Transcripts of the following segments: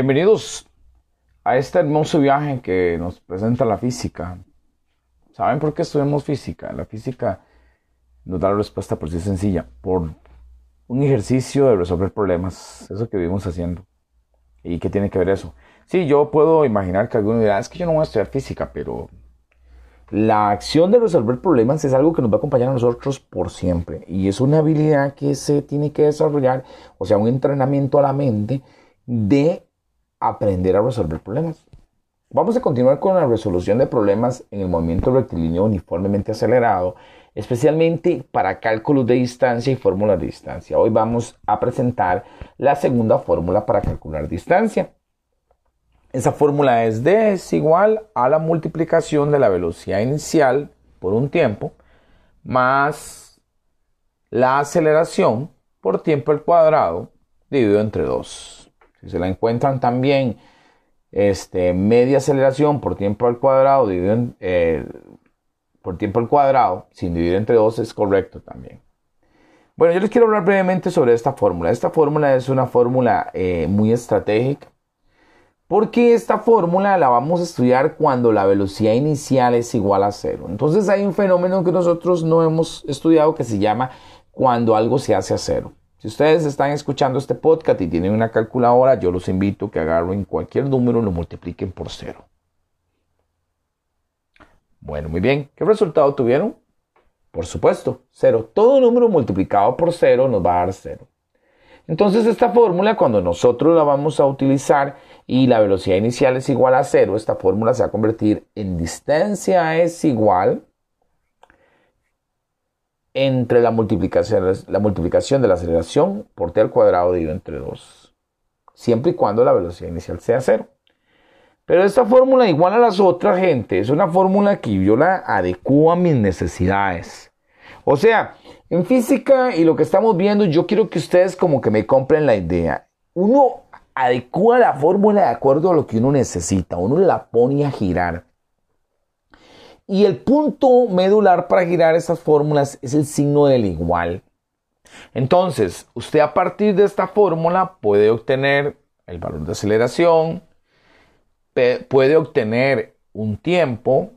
Bienvenidos a este hermoso viaje que nos presenta la física. ¿Saben por qué estudiamos física? La física nos da la respuesta por sí sencilla, por un ejercicio de resolver problemas, eso que vivimos haciendo. ¿Y qué tiene que ver eso? Sí, yo puedo imaginar que alguno dirá, es que yo no voy a estudiar física, pero la acción de resolver problemas es algo que nos va a acompañar a nosotros por siempre y es una habilidad que se tiene que desarrollar, o sea, un entrenamiento a la mente de aprender a resolver problemas. Vamos a continuar con la resolución de problemas en el movimiento rectilíneo uniformemente acelerado, especialmente para cálculos de distancia y fórmulas de distancia. Hoy vamos a presentar la segunda fórmula para calcular distancia. Esa fórmula es D es igual a la multiplicación de la velocidad inicial por un tiempo más la aceleración por tiempo al cuadrado dividido entre 2. Si se la encuentran también este, media aceleración por tiempo al cuadrado dividido eh, por tiempo al cuadrado sin dividir entre 2 es correcto también. Bueno, yo les quiero hablar brevemente sobre esta fórmula. Esta fórmula es una fórmula eh, muy estratégica porque esta fórmula la vamos a estudiar cuando la velocidad inicial es igual a cero. Entonces hay un fenómeno que nosotros no hemos estudiado que se llama cuando algo se hace a cero. Si ustedes están escuchando este podcast y tienen una calculadora, yo los invito a que agarren cualquier número y lo multipliquen por cero. Bueno, muy bien. ¿Qué resultado tuvieron? Por supuesto, cero. Todo número multiplicado por cero nos va a dar cero. Entonces esta fórmula, cuando nosotros la vamos a utilizar y la velocidad inicial es igual a cero, esta fórmula se va a convertir en distancia es igual entre la multiplicación, la multiplicación de la aceleración por t al cuadrado dividido entre 2, siempre y cuando la velocidad inicial sea cero. Pero esta fórmula, igual a las otras, gente, es una fórmula que yo la adecuo a mis necesidades. O sea, en física y lo que estamos viendo, yo quiero que ustedes como que me compren la idea. Uno adecua la fórmula de acuerdo a lo que uno necesita, uno la pone a girar. Y el punto medular para girar esas fórmulas es el signo del igual. Entonces, usted a partir de esta fórmula puede obtener el valor de aceleración, puede obtener un tiempo,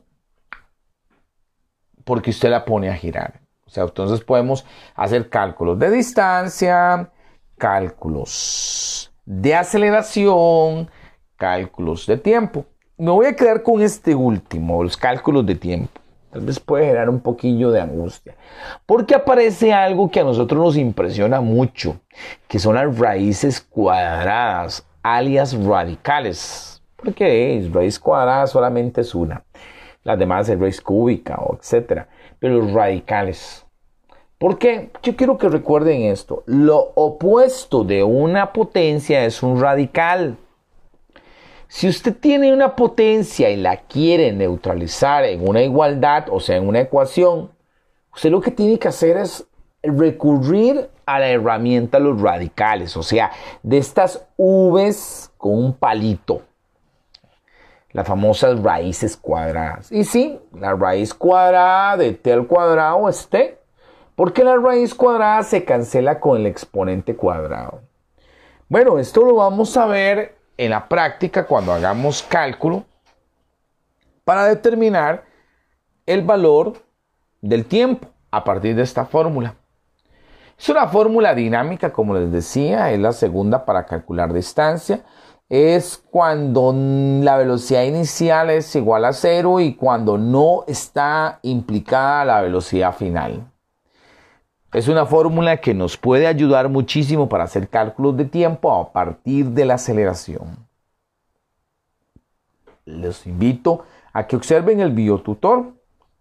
porque usted la pone a girar sea, entonces podemos hacer cálculos de distancia, cálculos de aceleración, cálculos de tiempo. Me voy a quedar con este último, los cálculos de tiempo. Tal vez puede generar un poquillo de angustia. Porque aparece algo que a nosotros nos impresiona mucho, que son las raíces cuadradas, alias radicales. Porque es raíz cuadrada solamente es una. Las demás es raíz cúbica o etcétera. Pero los radicales. Porque yo quiero que recuerden esto. Lo opuesto de una potencia es un radical. Si usted tiene una potencia y la quiere neutralizar en una igualdad, o sea, en una ecuación, usted lo que tiene que hacer es recurrir a la herramienta los radicales, o sea, de estas V's con un palito. Las famosas raíces cuadradas. Y sí, la raíz cuadrada de t al cuadrado es t. Porque la raíz cuadrada se cancela con el exponente cuadrado. Bueno, esto lo vamos a ver en la práctica cuando hagamos cálculo para determinar el valor del tiempo a partir de esta fórmula. Es una fórmula dinámica, como les decía, es la segunda para calcular distancia. Es cuando la velocidad inicial es igual a cero y cuando no está implicada la velocidad final. Es una fórmula que nos puede ayudar muchísimo para hacer cálculos de tiempo a partir de la aceleración. Les invito a que observen el biotutor,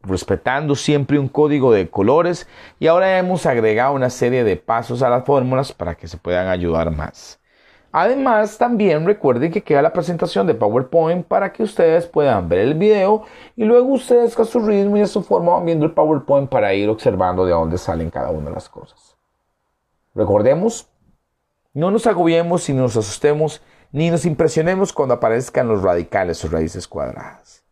respetando siempre un código de colores y ahora hemos agregado una serie de pasos a las fórmulas para que se puedan ayudar más. Además, también recuerden que queda la presentación de PowerPoint para que ustedes puedan ver el video y luego ustedes a su ritmo y a su forma van viendo el PowerPoint para ir observando de dónde salen cada una de las cosas. Recordemos, no nos agobiemos ni nos asustemos ni nos impresionemos cuando aparezcan los radicales o raíces cuadradas.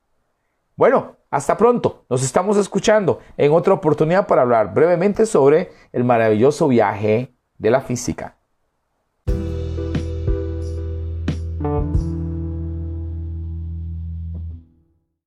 Bueno, hasta pronto. Nos estamos escuchando en otra oportunidad para hablar brevemente sobre el maravilloso viaje de la física.